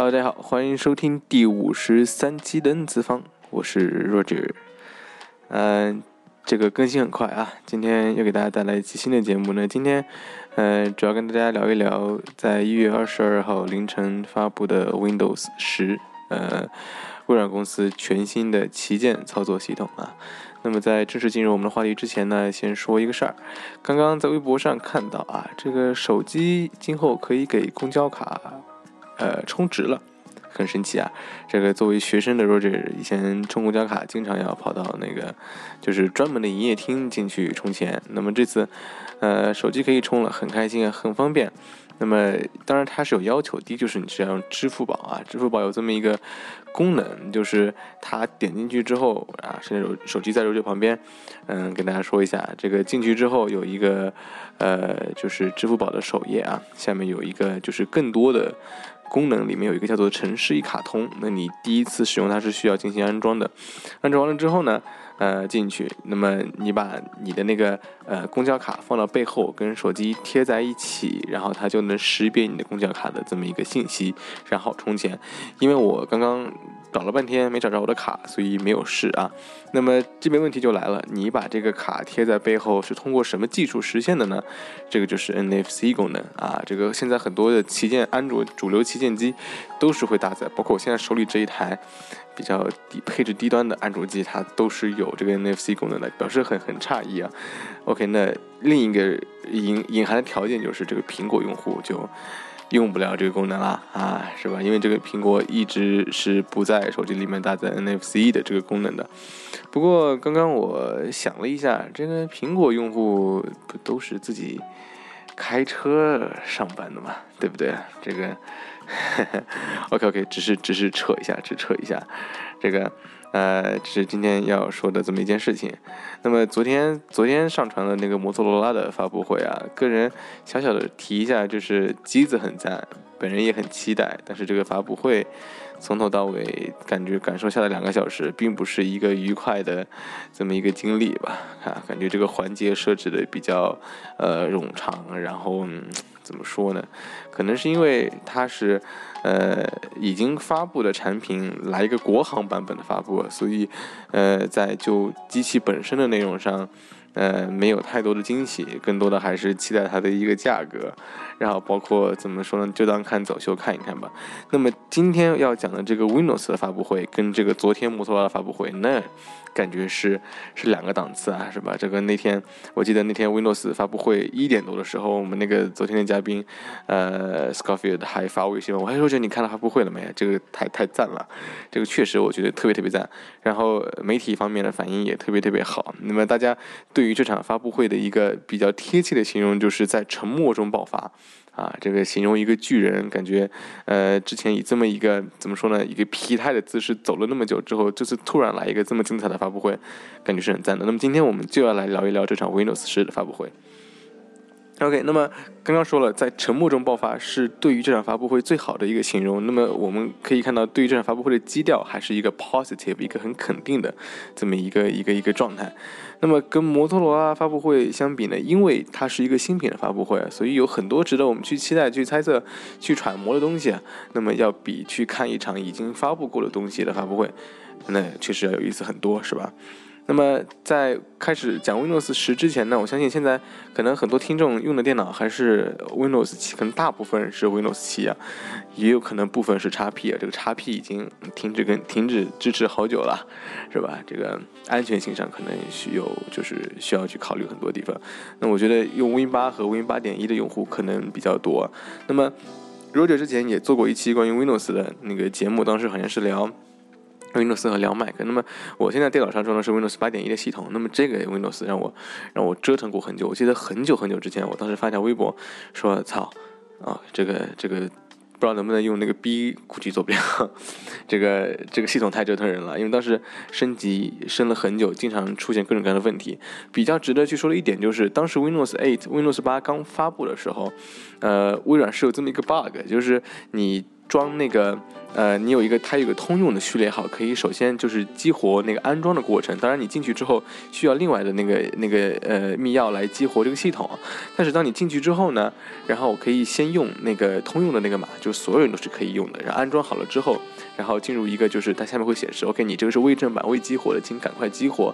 Hello，大家好，欢迎收听第五十三期的 N 次方，我是 Roger。嗯，这个更新很快啊，今天又给大家带来一期新的节目呢。今天，呃，主要跟大家聊一聊，在一月二十二号凌晨发布的 Windows 十，呃，微软公司全新的旗舰操作系统啊。那么在正式进入我们的话题之前呢，先说一个事儿，刚刚在微博上看到啊，这个手机今后可以给公交卡。呃，充值了，很神奇啊！这个作为学生的 Roger，以前充公交卡经常要跑到那个就是专门的营业厅进去充钱。那么这次，呃，手机可以充了，很开心啊，很方便。那么当然它是有要求，第一就是你是要用支付宝啊，支付宝有这么一个功能，就是它点进去之后啊，现在手手机在 Roger 旁边，嗯，跟大家说一下，这个进去之后有一个呃，就是支付宝的首页啊，下面有一个就是更多的。功能里面有一个叫做城市一卡通，那你第一次使用它是需要进行安装的，安装完了之后呢，呃，进去，那么你把你的那个呃公交卡放到背后，跟手机贴在一起，然后它就能识别你的公交卡的这么一个信息，然后充钱。因为我刚刚。找了半天没找着我的卡，所以没有试啊。那么这边问题就来了，你把这个卡贴在背后是通过什么技术实现的呢？这个就是 NFC 功能啊。这个现在很多的旗舰安卓主流旗舰机都是会搭载，包括我现在手里这一台比较低配置低端的安卓机，它都是有这个 NFC 功能的，表示很很诧异啊。OK，那另一个隐隐含的条件就是这个苹果用户就。用不了这个功能了啊，是吧？因为这个苹果一直是不在手机里面搭载 NFC 的这个功能的。不过刚刚我想了一下，这个苹果用户不都是自己开车上班的嘛，对不对？这个 OK OK，只是只是扯一下，只扯一下，这个。呃，这是今天要说的这么一件事情。那么昨天昨天上传了那个摩托罗拉的发布会啊，个人小小的提一下，就是机子很赞，本人也很期待。但是这个发布会从头到尾感觉感受下来两个小时，并不是一个愉快的这么一个经历吧？啊，感觉这个环节设置的比较呃冗长，然后怎么说呢？可能是因为它是。呃，已经发布的产品来一个国行版本的发布，所以，呃，在就机器本身的内容上，呃，没有太多的惊喜，更多的还是期待它的一个价格，然后包括怎么说呢，就当看走秀看一看吧。那么今天要讲的这个 Windows 的发布会，跟这个昨天摩托罗拉的发布会，那。感觉是是两个档次啊，是吧？这个那天我记得那天 Windows 发布会一点多的时候，我们那个昨天的嘉宾，呃，Scofield 还发微信我，还说这你看了发布会了没？这个太太赞了，这个确实我觉得特别特别赞。然后媒体方面的反应也特别特别好。那么大家对于这场发布会的一个比较贴切的形容，就是在沉默中爆发。啊，这个形容一个巨人，感觉，呃，之前以这么一个怎么说呢，一个疲态的姿势走了那么久之后，这次突然来一个这么精彩的发布会，感觉是很赞的。那么今天我们就要来聊一聊这场 Windows 十的发布会。OK，那么刚刚说了，在沉默中爆发是对于这场发布会最好的一个形容。那么我们可以看到，对于这场发布会的基调还是一个 positive，一个很肯定的这么一个一个一个状态。那么跟摩托罗拉发布会相比呢，因为它是一个新品的发布会，所以有很多值得我们去期待、去猜测、去揣摩的东西啊。那么要比去看一场已经发布过的东西的发布会，那确实要有意思很多，是吧？那么在开始讲 Windows 十之前呢，我相信现在可能很多听众用的电脑还是 Windows 七，可能大部分是 Windows 七啊，也有可能部分是 x P 啊。这个 x P 已经停止跟停止支持好久了，是吧？这个安全性上可能需有就是需要去考虑很多地方。那我觉得用 Win 八和 Win 八点一的用户可能比较多。那么 Roger 之前也做过一期关于 Windows 的那个节目，当时好像是聊。Windows 和两 Mac，那么我现在电脑上装的是 Windows 八点一的系统，那么这个 Windows 让我让我折腾过很久。我记得很久很久之前，我当时发条微博说：“操，啊，这个这个不知道能不能用那个 B，估计做不了。这个这个系统太折腾人了，因为当时升级升了很久，经常出现各种各样的问题。比较值得去说的一点就是，当时 Windows 8、Windows 八刚发布的时候，呃，微软是有这么一个 bug，就是你。装那个，呃，你有一个，它有个通用的序列号，可以首先就是激活那个安装的过程。当然，你进去之后需要另外的那个那个呃密钥来激活这个系统。但是当你进去之后呢，然后我可以先用那个通用的那个码，就所有人都是可以用的。然后安装好了之后，然后进入一个就是它下面会显示，OK，你这个是未正版未激活的，请赶快激活。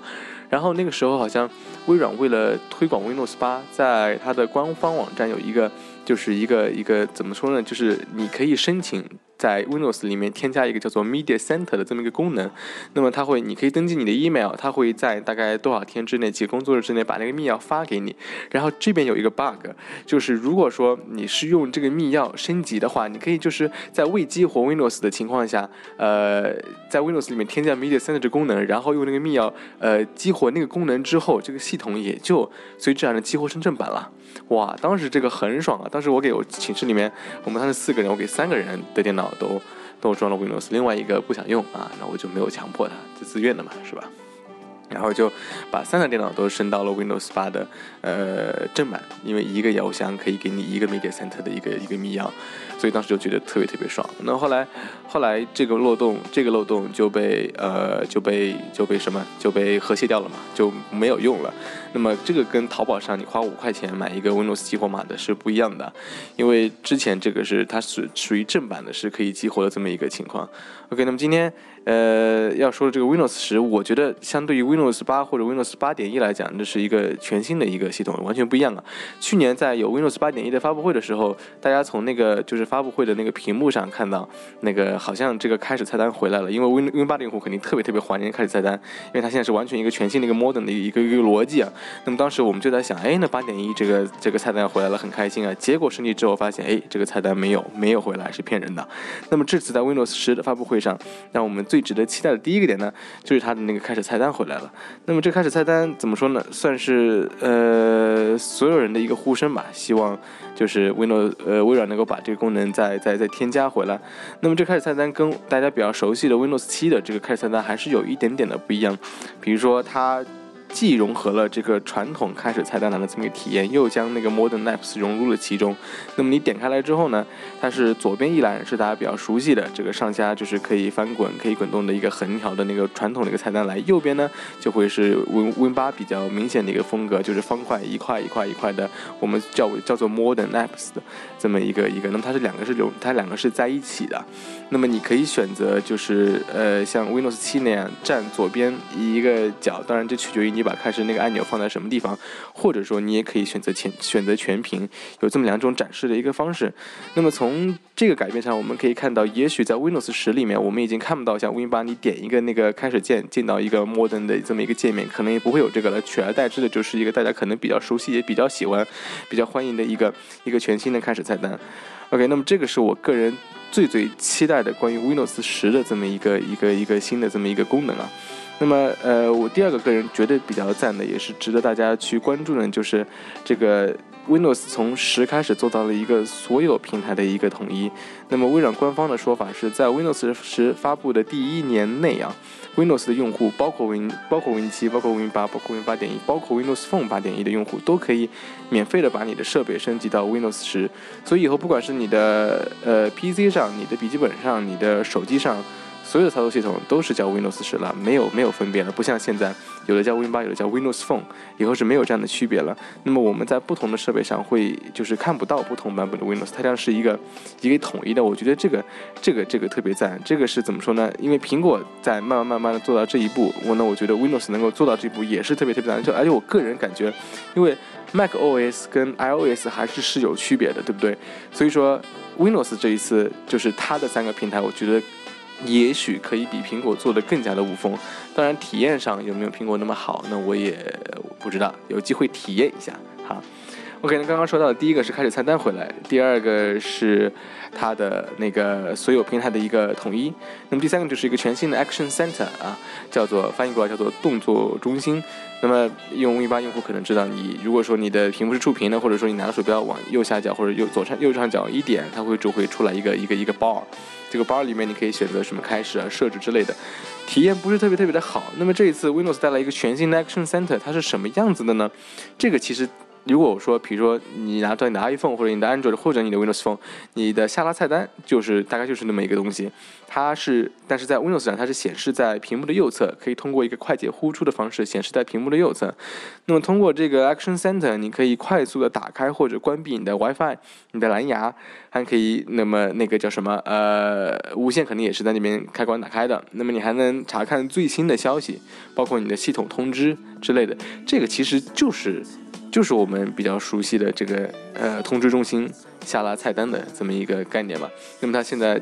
然后那个时候好像微软为了推广 Windows 八，在它的官方网站有一个。就是一个一个怎么说呢？就是你可以申请。在 Windows 里面添加一个叫做 Media Center 的这么一个功能，那么它会，你可以登记你的 email，它会在大概多少天之内，几个工作日之内把那个密钥发给你。然后这边有一个 bug，就是如果说你是用这个密钥升级的话，你可以就是在未激活 Windows 的情况下，呃，在 Windows 里面添加 Media Center 这功能，然后用那个密钥，呃，激活那个功能之后，这个系统也就随之而然激活成正版了。哇，当时这个很爽啊！当时我给我寝室里面，我们当时四个人，我给三个人的电脑。都都装了 Windows，另外一个不想用啊，那我就没有强迫他，就自愿的嘛，是吧？然后就把三台电脑都升到了 Windows 八的呃正版，因为一个邮箱可以给你一个 Media Center 的一个一个密钥，所以当时就觉得特别特别爽。那后来后来这个漏洞这个漏洞就被呃就被就被什么就被和谐掉了嘛，就没有用了。那么这个跟淘宝上你花五块钱买一个 Windows 激活码的是不一样的，因为之前这个是它是属于正版的，是可以激活的这么一个情况。OK，那么今天。呃，要说的这个 Windows 十，我觉得相对于 Windows 八或者 Windows 八点一来讲，这是一个全新的一个系统，完全不一样啊。去年在有 Windows 八点一的发布会的时候，大家从那个就是发布会的那个屏幕上看到，那个好像这个开始菜单回来了，因为 Win Win 八的用户肯定特别特别怀念开始菜单，因为它现在是完全一个全新的一个 modern 的一个一个逻辑啊。那么当时我们就在想，哎，那八点一这个这个菜单回来了，很开心啊。结果升级之后发现，哎，这个菜单没有没有回来，是骗人的。那么这次在 Windows 十的发布会上，让我们最值得期待的第。一个点呢，就是它的那个开始菜单回来了。那么这开始菜单怎么说呢？算是呃所有人的一个呼声吧。希望就是 Windows 呃微软能够把这个功能再再再添加回来。那么这开始菜单跟大家比较熟悉的 Windows 七的这个开始菜单还是有一点点的不一样。比如说它。既融合了这个传统开始菜单栏的这么一个体验，又将那个 Modern Apps 融入了其中。那么你点开来之后呢，它是左边一栏是大家比较熟悉的这个上下就是可以翻滚、可以滚动的一个横条的那个传统的一个菜单栏，右边呢就会是 Win Win 八比较明显的一个风格，就是方块一块一块一块的，我们叫叫做 Modern Apps 的这么一个一个。那么它是两个是流，它两个是在一起的。那么你可以选择就是呃像 Windows 七那样占左边一个角，当然这取决于你。把开始那个按钮放在什么地方，或者说你也可以选择全选择全屏，有这么两种展示的一个方式。那么从这个改变上，我们可以看到，也许在 Windows 十里面，我们已经看不到像 Win 八，你点一个那个开始键进到一个 Modern 的这么一个界面，可能也不会有这个了。取而代之的就是一个大家可能比较熟悉也比较喜欢、比较欢迎的一个一个全新的开始菜单。OK，那么这个是我个人最最期待的关于 Windows 十的这么一个一个一个新的这么一个功能啊。那么，呃，我第二个个人觉得比较赞的，也是值得大家去关注的，就是这个 Windows 从十开始做到了一个所有平台的一个统一。那么，微软官方的说法是在 Windows 十发布的第一年内啊，Windows 的用户，包括 Win，包括 Win 七，包括 Win 八，包括 Win 八点一，包括 Windows Phone 八点一的用户，都可以免费的把你的设备升级到 Windows 十。所以以后不管是你的呃 PC 上、你的笔记本上、你的手机上。所有的操作系统都是叫 Windows 十了，没有没有分别了，不像现在有的叫 Win 八，有的叫 Windows Phone，以后是没有这样的区别了。那么我们在不同的设备上会就是看不到不同版本的 Windows，它将是一个一个统一的。我觉得这个这个这个特别赞。这个是怎么说呢？因为苹果在慢慢慢慢的做到这一步，我呢我觉得 Windows 能够做到这一步也是特别特别赞。就而且我个人感觉，因为 Mac OS 跟 iOS 还是是有区别的，对不对？所以说 Windows 这一次就是它的三个平台，我觉得。也许可以比苹果做的更加的无缝，当然体验上有没有苹果那么好，那我也不知道，有机会体验一下哈。OK，那刚刚说到的第一个是开始菜单回来，第二个是它的那个所有平台的一个统一，那么第三个就是一个全新的 Action Center 啊，叫做翻译过来叫做动作中心。那么用 Win 八用户可能知道，你如果说你的屏幕是触屏的，或者说你拿着鼠标往右下角或者右左上右上角一点，它会就会出来一个一个一个 bar。这个包里面你可以选择什么开始啊、设置之类的，体验不是特别特别的好。那么这一次 Windows 带来一个全新的 Action Center，它是什么样子的呢？这个其实。如果我说，比如说你拿到你的 iPhone 或者你的 Android 或者你的 Windows Phone，你的下拉菜单就是大概就是那么一个东西。它是，但是在 Windows 上它是显示在屏幕的右侧，可以通过一个快捷呼出的方式显示在屏幕的右侧。那么通过这个 Action Center，你可以快速的打开或者关闭你的 WiFi、你的蓝牙，还可以那么那个叫什么呃无线肯定也是在那边开关打开的。那么你还能查看最新的消息，包括你的系统通知之类的。这个其实就是。就是我们比较熟悉的这个呃通知中心下拉菜单的这么一个概念嘛。那么它现在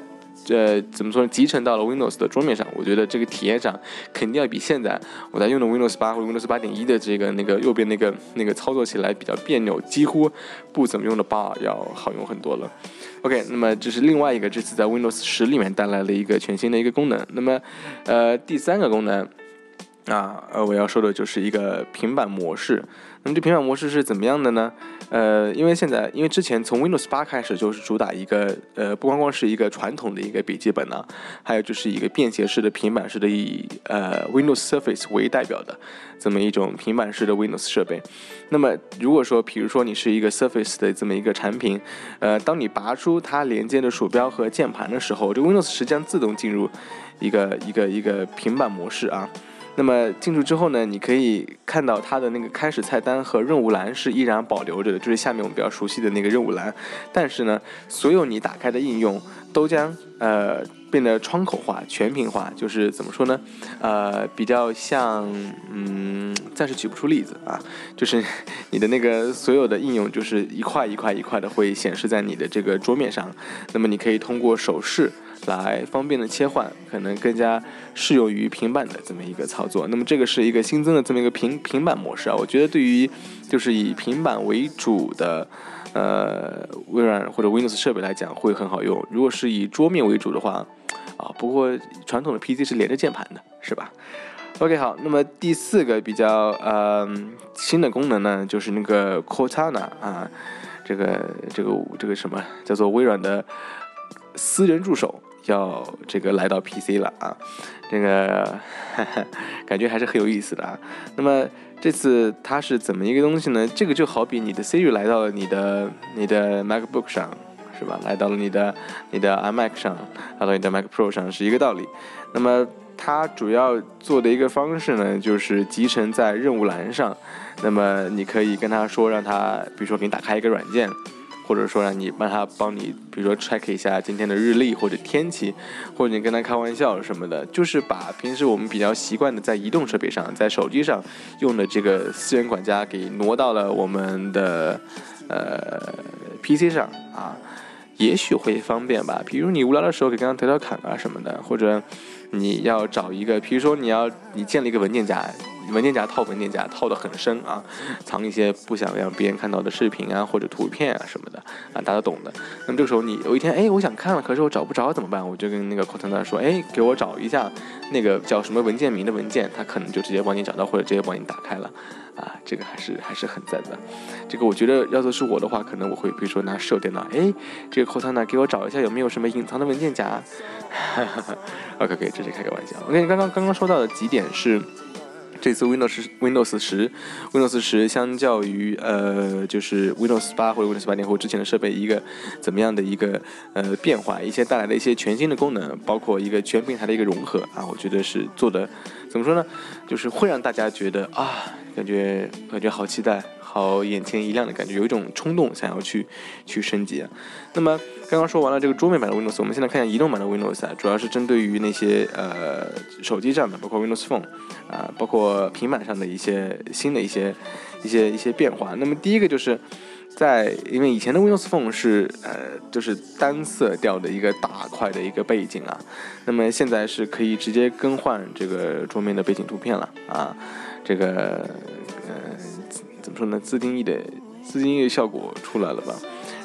呃怎么说呢？集成到了 Windows 的桌面上，我觉得这个体验上肯定要比现在我在用的 Windows 八或者 Windows 八点一的这个那个右边那个那个操作起来比较别扭，几乎不怎么用的八要好用很多了。OK，那么这是另外一个这次在 Windows 十里面带来了一个全新的一个功能。那么呃第三个功能。啊，呃，我要说的就是一个平板模式。那么这平板模式是怎么样的呢？呃，因为现在，因为之前从 Windows 八开始就是主打一个，呃，不光光是一个传统的一个笔记本呢，还有就是一个便携式的平板式的，以呃 Windows Surface 为代表的这么一种平板式的 Windows 设备。那么如果说，比如说你是一个 Surface 的这么一个产品，呃，当你拔出它连接的鼠标和键盘的时候，这 Windows 实际上自动进入一个一个一个平板模式啊。那么进入之后呢，你可以看到它的那个开始菜单和任务栏是依然保留着的，就是下面我们比较熟悉的那个任务栏。但是呢，所有你打开的应用都将呃变得窗口化、全屏化，就是怎么说呢？呃，比较像，嗯，暂时举不出例子啊，就是 你的那个所有的应用就是一块一块一块的会显示在你的这个桌面上。那么你可以通过手势。来方便的切换，可能更加适用于平板的这么一个操作。那么这个是一个新增的这么一个平平板模式啊，我觉得对于就是以平板为主的呃微软或者 Windows 设备来讲会很好用。如果是以桌面为主的话，啊，不过传统的 PC 是连着键盘的，是吧？OK，好，那么第四个比较呃新的功能呢，就是那个 Cortana 啊，这个这个这个什么叫做微软的私人助手。要这个来到 PC 了啊，这个 感觉还是很有意思的啊。那么这次它是怎么一个东西呢？这个就好比你的 Siri 来到了你的你的 MacBook 上，是吧？来到了你的你的 iMac 上，来到你的 Mac Pro 上是一个道理。那么它主要做的一个方式呢，就是集成在任务栏上。那么你可以跟他说，让他比如说给你打开一个软件。或者说让你帮他帮你，比如说 check 一下今天的日历或者天气，或者你跟他开玩笑什么的，就是把平时我们比较习惯的在移动设备上，在手机上用的这个私人管家给挪到了我们的呃 PC 上啊，也许会方便吧。比如你无聊的时候可以跟他调调侃啊什么的，或者你要找一个，比如说你要你建立一个文件夹。文件夹套文件夹套得很深啊，藏一些不想让别人看到的视频啊或者图片啊什么的啊，大家懂的。那么这个时候你有一天哎，我想看了，可是我找不着怎么办？我就跟那个 Cortana 说，哎，给我找一下那个叫什么文件名的文件，他可能就直接帮你找到或者直接帮你打开了啊，这个还是还是很赞的。这个我觉得要做是我的话，可能我会比如说拿手电脑，哎，这个 Cortana 给我找一下有没有什么隐藏的文件夹。OK，可以，这是开个玩笑。我跟你刚刚刚刚说到的几点是。这次 Windows Windows 十，Windows 十相较于呃就是 Windows 八或者 Windows 八点或之前的设备一个怎么样的一个呃变化，一些带来的一些全新的功能，包括一个全平台的一个融合啊，我觉得是做的怎么说呢？就是会让大家觉得啊，感觉感觉好期待。好，眼前一亮的感觉，有一种冲动想要去去升级。那么刚刚说完了这个桌面版的 Windows，我们现在看一下移动版的 Windows 啊，主要是针对于那些呃手机上的，包括 Windows Phone 啊，包括平板上的一些新的一些一些一些变化。那么第一个就是在因为以前的 Windows Phone 是呃就是单色调的一个大块的一个背景啊，那么现在是可以直接更换这个桌面的背景图片了啊，这个呃。么说呢？自定义的自定义的效果出来了吧？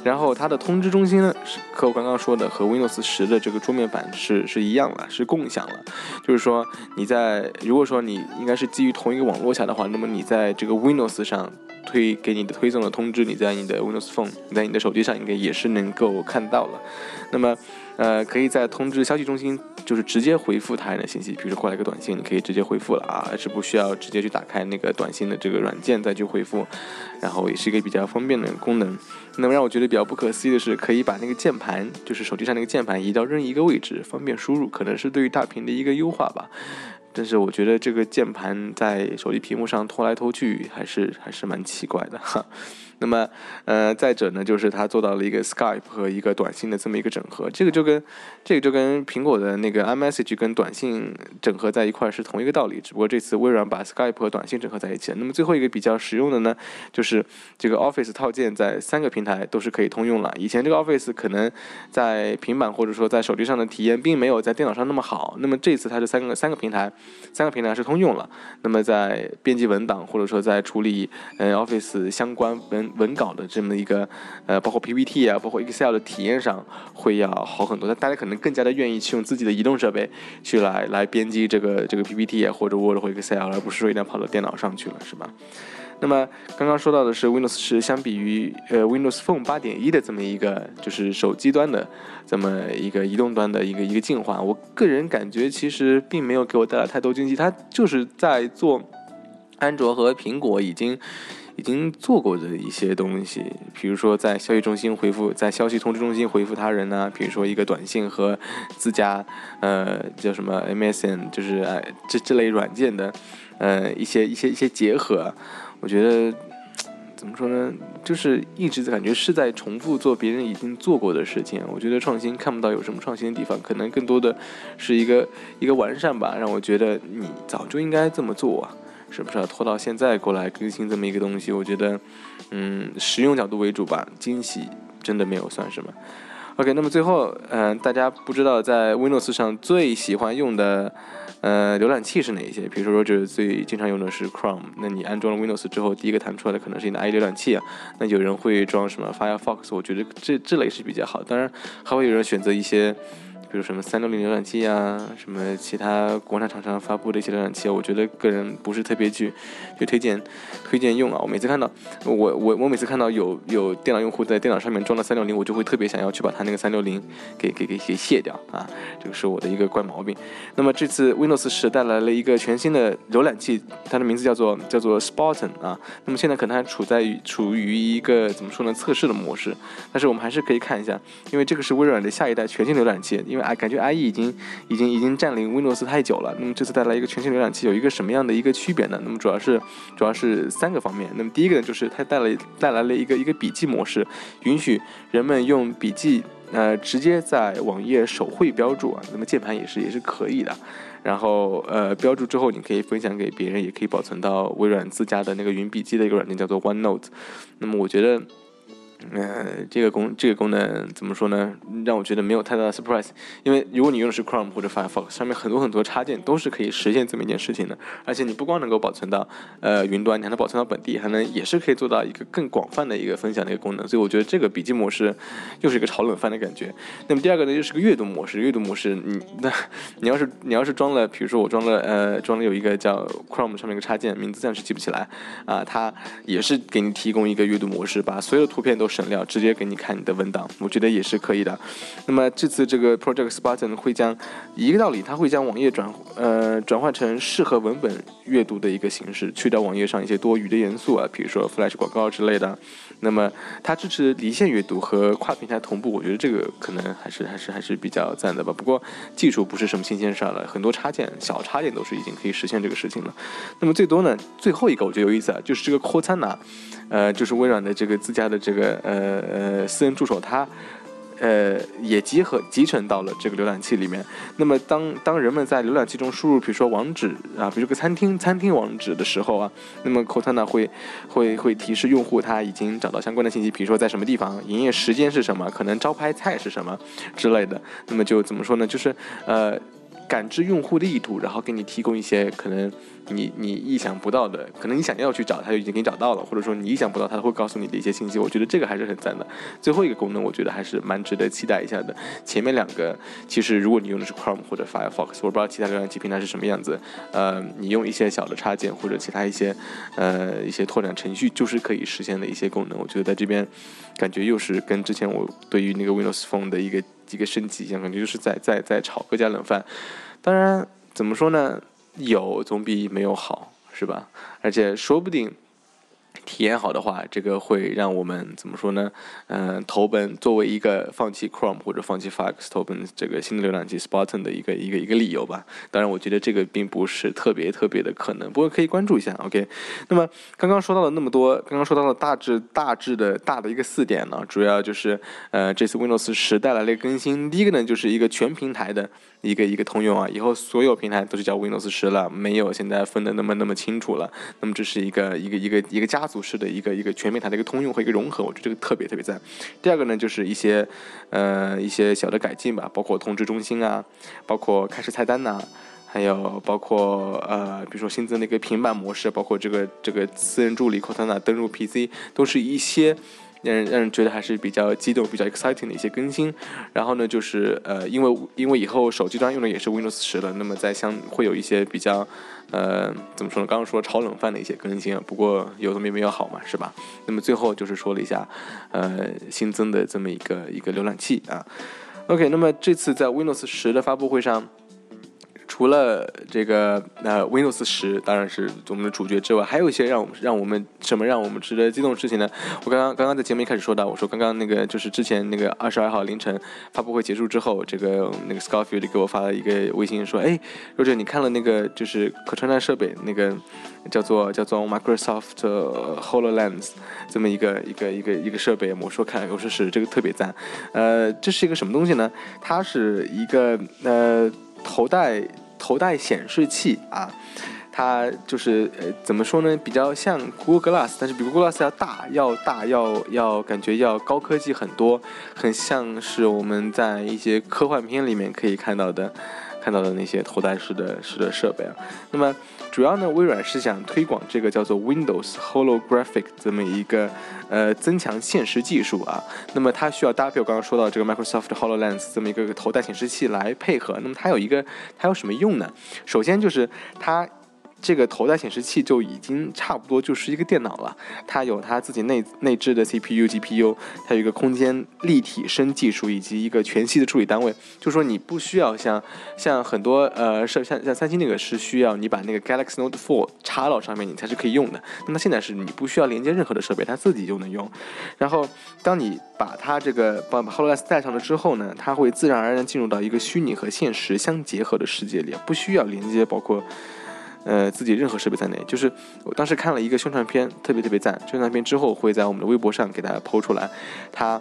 然后它的通知中心呢，是和我刚刚说的和 Windows 十的这个桌面版是是一样了，是共享了。就是说你在如果说你应该是基于同一个网络下的话，那么你在这个 Windows 上推给你的推送的通知，你在你的 Windows Phone，你在你的手机上应该也是能够看到了。那么。呃，可以在通知消息中心，就是直接回复他人的信息，比如说过来一个短信，你可以直接回复了啊，是不需要直接去打开那个短信的这个软件再去回复，然后也是一个比较方便的功能。那么让我觉得比较不可思议的是，可以把那个键盘，就是手机上那个键盘移到任意一个位置，方便输入，可能是对于大屏的一个优化吧。但是我觉得这个键盘在手机屏幕上拖来拖去，还是还是蛮奇怪的哈。那么，呃，再者呢，就是它做到了一个 Skype 和一个短信的这么一个整合，这个就跟这个就跟苹果的那个 iMessage 跟短信整合在一块是同一个道理，只不过这次微软把 Skype 和短信整合在一起了。那么最后一个比较实用的呢，就是这个 Office 套件在三个平台都是可以通用了。以前这个 Office 可能在平板或者说在手机上的体验并没有在电脑上那么好，那么这次它是三个三个平台，三个平台是通用了。那么在编辑文档或者说在处理呃 Office 相关文文稿的这么一个，呃，包括 PPT 啊，包括 Excel 的体验上会要好很多。但大家可能更加的愿意去用自己的移动设备去来来编辑这个这个 PPT 啊，或者 Word 或 Excel，而不是说一定要跑到电脑上去了，是吧？那么刚刚说到的是 Windows 十相比于呃 Windows Phone 八点一的这么一个就是手机端的这么一个移动端的一个一个进化，我个人感觉其实并没有给我带来太多惊喜，它就是在做安卓和苹果已经。已经做过的一些东西，比如说在消息中心回复，在消息通知中心回复他人呢，比如说一个短信和自家呃叫什么 MSN，就是哎这这类软件的呃一些一些一些结合，我觉得怎么说呢，就是一直感觉是在重复做别人已经做过的事情。我觉得创新看不到有什么创新的地方，可能更多的是一个一个完善吧，让我觉得你早就应该这么做啊。是不是要拖到现在过来更新这么一个东西？我觉得，嗯，实用角度为主吧，惊喜真的没有算什么。OK，那么最后，嗯，大家不知道在 Windows 上最喜欢用的，呃，浏览器是哪一些？比如说，Roger 最经常用的是 Chrome，那你安装了 Windows 之后，第一个弹出来的可能是你的 IE 浏览器啊。那有人会装什么 Firefox？我觉得这这类是比较好。当然，还会有人选择一些。比如什么三六零浏览器啊，什么其他国产厂商发布的一些浏览器，我觉得个人不是特别去去推荐推荐用啊。我每次看到我我我每次看到有有电脑用户在电脑上面装了三六零，我就会特别想要去把他那个三六零给给给给卸掉啊，这个是我的一个怪毛病。那么这次 Windows 十带来了一个全新的浏览器，它的名字叫做叫做 Spartan 啊。那么现在可能还处在于处于一个怎么说呢测试的模式，但是我们还是可以看一下，因为这个是微软的下一代全新浏览器，因为。啊，感觉 IE 已经、已经、已经占领 Windows 太久了。那么这次带来一个全新浏览器，有一个什么样的一个区别呢？那么主要是、主要是三个方面。那么第一个呢，就是它带来带来了一个一个笔记模式，允许人们用笔记呃直接在网页手绘标注啊。那么键盘也是也是可以的。然后呃标注之后，你可以分享给别人，也可以保存到微软自家的那个云笔记的一个软件，叫做 OneNote。那么我觉得。呃，这个功这个功能怎么说呢？让我觉得没有太大的 surprise，因为如果你用的是 Chrome 或者 Firefox，上面很多很多插件都是可以实现这么一件事情的。而且你不光能够保存到呃云端，你还能保存到本地，还能也是可以做到一个更广泛的一个分享的一个功能。所以我觉得这个笔记模式又是一个炒冷饭的感觉。那么第二个呢，又是个阅读模式。阅读模式，你那你要是你要是装了，比如说我装了呃装了有一个叫 Chrome 上面一个插件，名字暂时记不起来啊，它也是给你提供一个阅读模式，把所有的图片都。省料，直接给你看你的文档，我觉得也是可以的。那么这次这个 Project Spartan 会将一个道理，它会将网页转呃转换成适合文本阅读的一个形式，去掉网页上一些多余的元素啊，比如说 Flash 广告之类的。那么它支持离线阅读和跨平台同步，我觉得这个可能还是还是还是比较赞的吧。不过技术不是什么新鲜事儿了，很多插件小插件都是已经可以实现这个事情了。那么最多呢，最后一个我觉得有意思啊，就是这个 Cortana，呃，就是微软的这个自家的这个呃呃私人助手，它。呃，也集合集成到了这个浏览器里面。那么，当当人们在浏览器中输入，比如说网址啊，比如个餐厅餐厅网址的时候啊，那么 Cortana 会会会提示用户他已经找到相关的信息，比如说在什么地方，营业时间是什么，可能招牌菜是什么之类的。那么就怎么说呢？就是呃。感知用户的意图，然后给你提供一些可能你你意想不到的，可能你想要去找，他就已经给你找到了，或者说你意想不到，他会告诉你的一些信息。我觉得这个还是很赞的。最后一个功能，我觉得还是蛮值得期待一下的。前面两个其实如果你用的是 Chrome 或者 Firefox，我不知道其他浏览器平台是什么样子，呃，你用一些小的插件或者其他一些呃一些拓展程序，就是可以实现的一些功能。我觉得在这边感觉又是跟之前我对于那个 Windows Phone 的一个。几个升级一样，感觉就是在在在炒各家冷饭。当然，怎么说呢？有总比没有好，是吧？而且说不定。体验好的话，这个会让我们怎么说呢？嗯，投奔作为一个放弃 Chrome 或者放弃 Firefox 投奔这个新的浏览器 Spartan 的一个一个一个理由吧。当然，我觉得这个并不是特别特别的可能，不过可以关注一下。OK，那么刚刚说到了那么多，刚刚说到了大致大致的大的一个四点呢，主要就是呃这次 Windows 十带来了一个更新。第一个呢，就是一个全平台的。一个一个通用啊，以后所有平台都是叫 Windows 十了，没有现在分的那么那么清楚了。那么这是一个一个一个一个家族式的一个一个全面台的一个通用和一个融合，我觉得这个特别特别赞。第二个呢，就是一些呃一些小的改进吧，包括通知中心啊，包括开始菜单呐，还有包括呃比如说新增的一个平板模式，包括这个这个私人助理 Cortana 登入 PC，都是一些。让人让人觉得还是比较激动、比较 exciting 的一些更新。然后呢，就是呃，因为因为以后手机端用的也是 Windows 十了，那么在相会有一些比较呃怎么说呢？刚刚说炒冷饭的一些更新，不过有的没没有好嘛，是吧？那么最后就是说了一下呃新增的这么一个一个浏览器啊。OK，那么这次在 Windows 十的发布会上。除了这个呃 Windows 十当然是我们的主角之外，还有一些让我们让我们什么让我们值得激动的事情呢？我刚刚刚刚在节目一开始说到，我说刚刚那个就是之前那个二十二号凌晨发布会结束之后，这个那个 Scarfield 给我发了一个微信说，哎若尘你看了那个就是可穿戴设备那个叫做叫做 Microsoft Hololens 这么一个一个一个一个设备，我说看，我说是这个特别赞，呃，这是一个什么东西呢？它是一个呃头戴。头戴显示器啊，它就是呃怎么说呢？比较像 Google Glass，但是比 Google Glass 要大，要大，要要感觉要高科技很多，很像是我们在一些科幻片里面可以看到的，看到的那些头戴式的式的设备啊。那么主要呢，微软是想推广这个叫做 Windows Holographic 这么一个呃增强现实技术啊。那么它需要搭配我刚刚说到这个 Microsoft Hololens 这么一个头戴显示器来配合。那么它有一个它有什么用呢？首先就是它。这个头戴显示器就已经差不多就是一个电脑了，它有它自己内内置的 CPU、GPU，它有一个空间立体声技术以及一个全息的处理单位，就说你不需要像像很多呃是像像三星那个是需要你把那个 Galaxy Note 4插到上面你才是可以用的，那么现在是你不需要连接任何的设备，它自己就能用。然后当你把它这个把 HoloLens 带上了之后呢，它会自然而然进入到一个虚拟和现实相结合的世界里，不需要连接包括。呃，自己任何设备在内，就是我当时看了一个宣传片，特别特别赞。宣传片之后会在我们的微博上给大家抛出来，它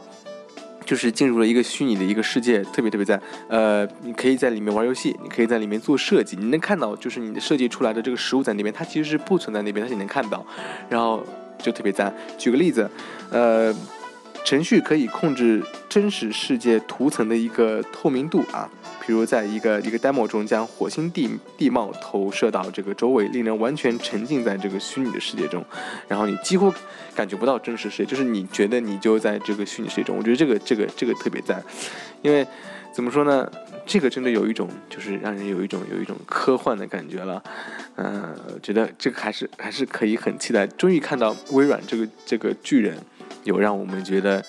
就是进入了一个虚拟的一个世界，特别特别赞。呃，你可以在里面玩游戏，你可以在里面做设计，你能看到就是你的设计出来的这个实物在那边，它其实是不存在那边，但是你能看到，然后就特别赞。举个例子，呃。程序可以控制真实世界图层的一个透明度啊，比如在一个一个 demo 中将火星地地貌投射到这个周围，令人完全沉浸在这个虚拟的世界中，然后你几乎感觉不到真实世界，就是你觉得你就在这个虚拟世界中。我觉得这个这个这个特别赞，因为怎么说呢，这个真的有一种就是让人有一种有一种科幻的感觉了，嗯，觉得这个还是还是可以很期待，终于看到微软这个这个巨人。有让我们觉得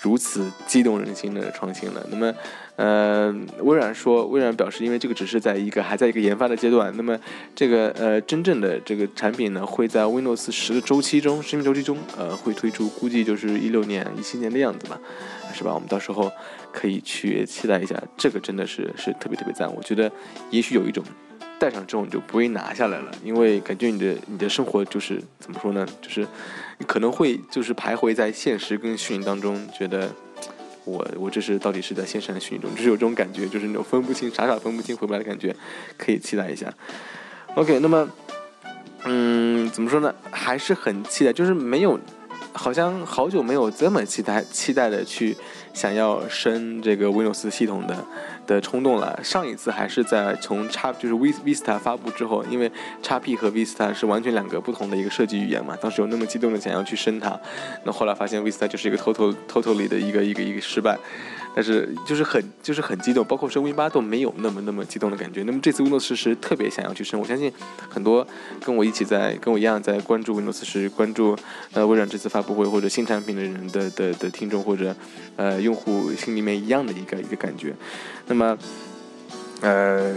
如此激动人心的创新了。那么，呃，微软说，微软表示，因为这个只是在一个还在一个研发的阶段，那么这个呃真正的这个产品呢，会在 Windows 十的周期中，生命周期中，呃，会推出，估计就是一六年、一七年的样子吧，是吧？我们到时候可以去期待一下，这个真的是是特别特别赞。我觉得也许有一种。戴上之后你就不会拿下来了，因为感觉你的你的生活就是怎么说呢？就是你可能会就是徘徊在现实跟虚拟当中，觉得我我这是到底是在现实还是虚拟中，就是有这种感觉，就是那种分不清、傻傻分不清回不来的感觉，可以期待一下。OK，那么嗯，怎么说呢？还是很期待，就是没有，好像好久没有这么期待期待的去想要升这个 Windows 系统的。的冲动了。上一次还是在从叉就是 Vista 发布之后，因为 X P 和 Vista 是完全两个不同的一个设计语言嘛，当时有那么激动的想要去升它，那后来发现 Vista 就是一个 total totally 的一个一个一个失败。但是就是很就是很激动，包括升 Win 八都没有那么那么激动的感觉。那么这次 Windows 十特别想要去升，我相信很多跟我一起在跟我一样在关注 Windows 十、关注呃微软这次发布会或者新产品的人的的的听众或者呃用户心里面一样的一个一个感觉。那么呃。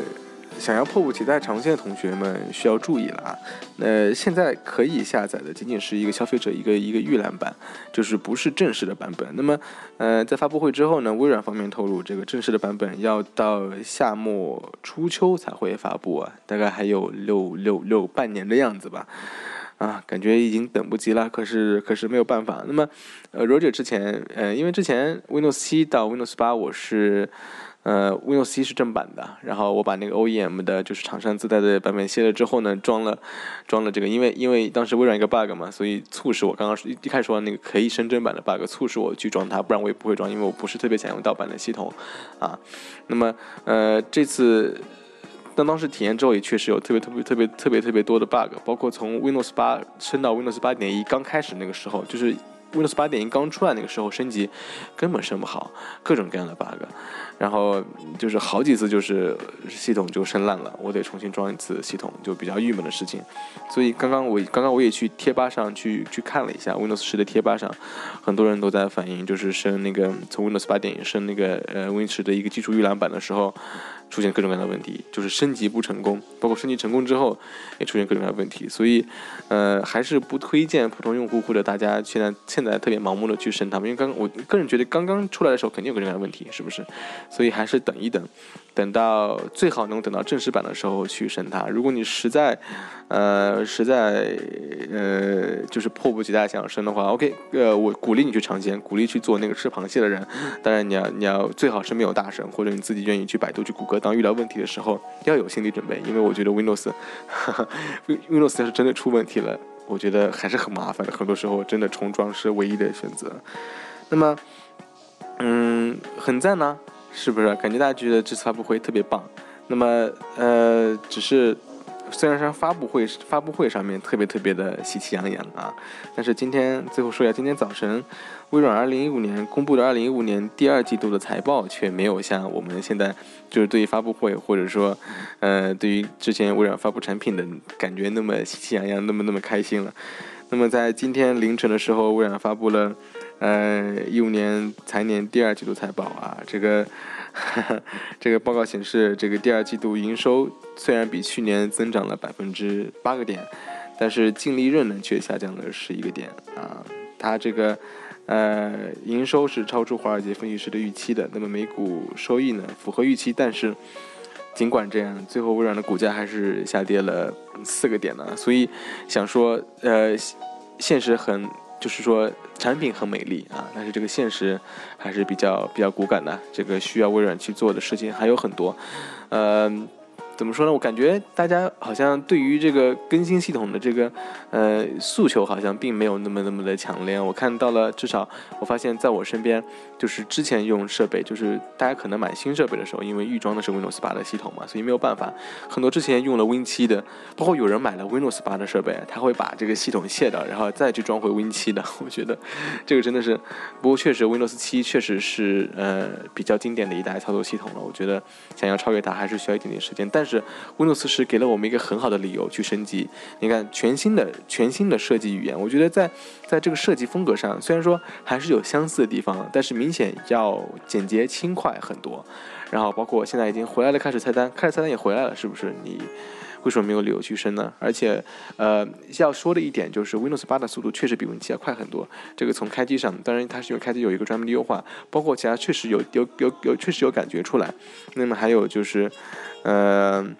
想要迫不及待尝鲜的同学们需要注意了啊！呃，现在可以下载的仅仅是一个消费者一个一个预览版，就是不是正式的版本。那么，呃，在发布会之后呢，微软方面透露，这个正式的版本要到夏末初秋才会发布啊，大概还有六六六半年的样子吧。啊，感觉已经等不及了，可是可是没有办法。那么，呃，Roger 之前，呃，因为之前 Windows 七到 Windows 八我是。呃，Windows 7是正版的，然后我把那个 OEM 的，就是厂商自带的版本卸了之后呢，装了，装了这个，因为因为当时微软一个 bug 嘛，所以促使我刚刚一一开始说那个可以升正版的 bug，促使我去装它，不然我也不会装，因为我不是特别想用盗版的系统，啊，那么呃这次，当当时体验之后也确实有特别特别特别特别特别多的 bug，包括从 Windows 8升到 Windows 8.1刚开始那个时候，就是 Windows 8.1刚出来那个时候升级根本升不好，各种各样的 bug。然后就是好几次就是系统就升烂了，我得重新装一次系统，就比较郁闷的事情。所以刚刚我刚刚我也去贴吧上去去看了一下 Windows 十的贴吧上，很多人都在反映，就是升那个从 Windows 八点升那个呃 Windows 十的一个基础预览版的时候。出现各种各样的问题，就是升级不成功，包括升级成功之后也出现各种各样的问题，所以，呃，还是不推荐普通用户或者大家现在现在特别盲目的去升它们，因为刚我个人觉得刚刚出来的时候肯定有各种各样的问题，是不是？所以还是等一等。等到最好能等到正式版的时候去升它。如果你实在，呃，实在，呃，就是迫不及待想要升的话，OK，呃，我鼓励你去尝鲜，鼓励去做那个吃螃蟹的人。当然，你要你要最好是没有大神，或者你自己愿意去百度、去谷歌，当遇到问题的时候要有心理准备。因为我觉得 Windows，Windows 要 是真的出问题了，我觉得还是很麻烦的。很多时候真的重装是唯一的选择。那么，嗯，很赞呢。是不是感觉大家觉得这次发布会特别棒？那么，呃，只是虽然说发布会发布会上面特别特别的喜气洋洋啊，但是今天最后说一下，今天早晨微软2015年公布的2015年第二季度的财报却没有像我们现在就是对于发布会或者说，呃，对于之前微软发布产品的感觉那么喜气洋洋，那么那么开心了。那么在今天凌晨的时候，微软发布了。呃，一五年财年第二季度财报啊，这个 这个报告显示，这个第二季度营收虽然比去年增长了百分之八个点，但是净利润呢却下降了十一个点啊。它这个呃营收是超出华尔街分析师的预期的，那么每股收益呢符合预期，但是尽管这样，最后微软的股价还是下跌了四个点呢。所以想说，呃，现实很。就是说，产品很美丽啊，但是这个现实还是比较比较骨感的。这个需要微软去做的事情还有很多，呃。怎么说呢？我感觉大家好像对于这个更新系统的这个呃诉求，好像并没有那么那么的强烈。我看到了，至少我发现在我身边，就是之前用设备，就是大家可能买新设备的时候，因为预装的是 Windows 八的系统嘛，所以没有办法。很多之前用了 Win 七的，包括有人买了 Windows 八的设备，他会把这个系统卸掉，然后再去装回 Win 七的。我觉得这个真的是，不过确实 Windows 七确实是呃比较经典的一代操作系统了。我觉得想要超越它，还是需要一点点时间，但是。是 Windows 十给了我们一个很好的理由去升级。你看，全新的全新的设计语言，我觉得在在这个设计风格上，虽然说还是有相似的地方，但是明显要简洁轻快很多。然后包括现在已经回来了，开始菜单，开始菜单也回来了，是不是？你为什么没有理由去升呢？而且，呃，要说的一点就是 Windows 八的速度确实比 Win 七要快很多。这个从开机上，当然它是因为开机有一个专门的优化，包括其他确实有有有有确实有感觉出来。那么还有就是，嗯，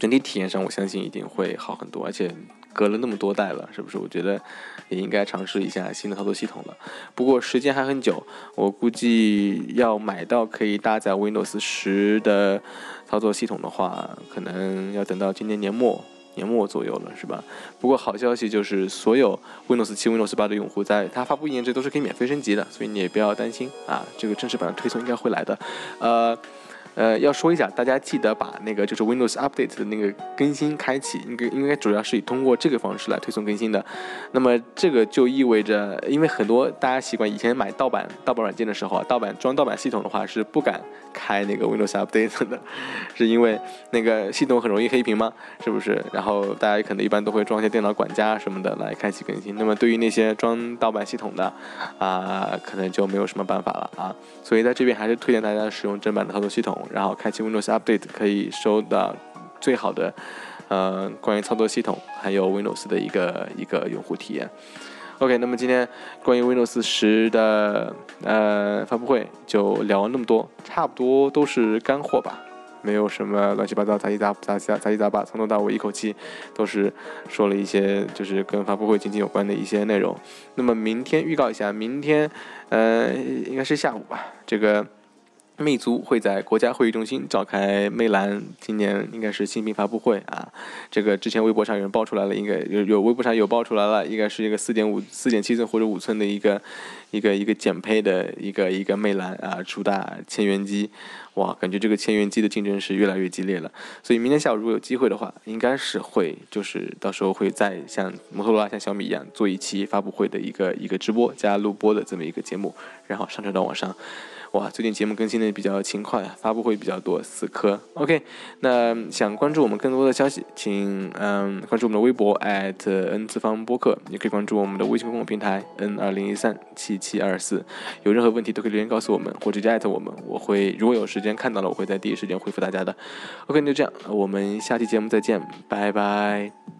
整体体验上，我相信一定会好很多，而且。隔了那么多代了，是不是？我觉得也应该尝试一下新的操作系统了。不过时间还很久，我估计要买到可以搭载 Windows 十的操作系统的话，可能要等到今年年末年末左右了，是吧？不过好消息就是，所有 Windows 七、Windows 八的用户在它发布一年之都是可以免费升级的，所以你也不要担心啊，这个正式版的推送应该会来的，呃。呃，要说一下，大家记得把那个就是 Windows Update 的那个更新开启，应该应该主要是以通过这个方式来推送更新的。那么这个就意味着，因为很多大家习惯以前买盗版盗版软件的时候啊，盗版装盗版系统的话是不敢开那个 Windows Update 的，是因为那个系统很容易黑屏吗？是不是？然后大家可能一般都会装一些电脑管家什么的来开启更新。那么对于那些装盗版系统的啊，可能就没有什么办法了啊。所以在这边还是推荐大家使用正版的操作系统。然后开启 Windows Update 可以收到最好的，呃，关于操作系统还有 Windows 的一个一个用户体验。OK，那么今天关于 Windows 十的呃发布会就聊那么多，差不多都是干货吧，没有什么乱七八糟杂七杂杂杂杂七杂八，从头到尾一口气都是说了一些就是跟发布会仅仅有关的一些内容。那么明天预告一下，明天呃应该是下午吧，这个。魅族会在国家会议中心召开魅蓝今年应该是新品发布会啊，这个之前微博上有人爆出来了，应该有有微博上有爆出来了，应该是一个四点五、四点七寸或者五寸的一个一个一个减配的一个一个魅蓝啊，主打千元机，哇，感觉这个千元机的竞争是越来越激烈了，所以明天下午如果有机会的话，应该是会就是到时候会再像摩托罗拉、像小米一样做一期发布会的一个一个直播加录播的这么一个节目，然后上传到网上。哇，最近节目更新的比较勤快，发布会比较多，死磕。OK，那想关注我们更多的消息，请嗯关注我们的微博 @n 次方播客，也可以关注我们的微信公众平台 n 二零一三七七二四。有任何问题都可以留言告诉我们，或直接艾特我们，我会如果有时间看到了，我会在第一时间回复大家的。OK，那就这样，我们下期节目再见，拜拜。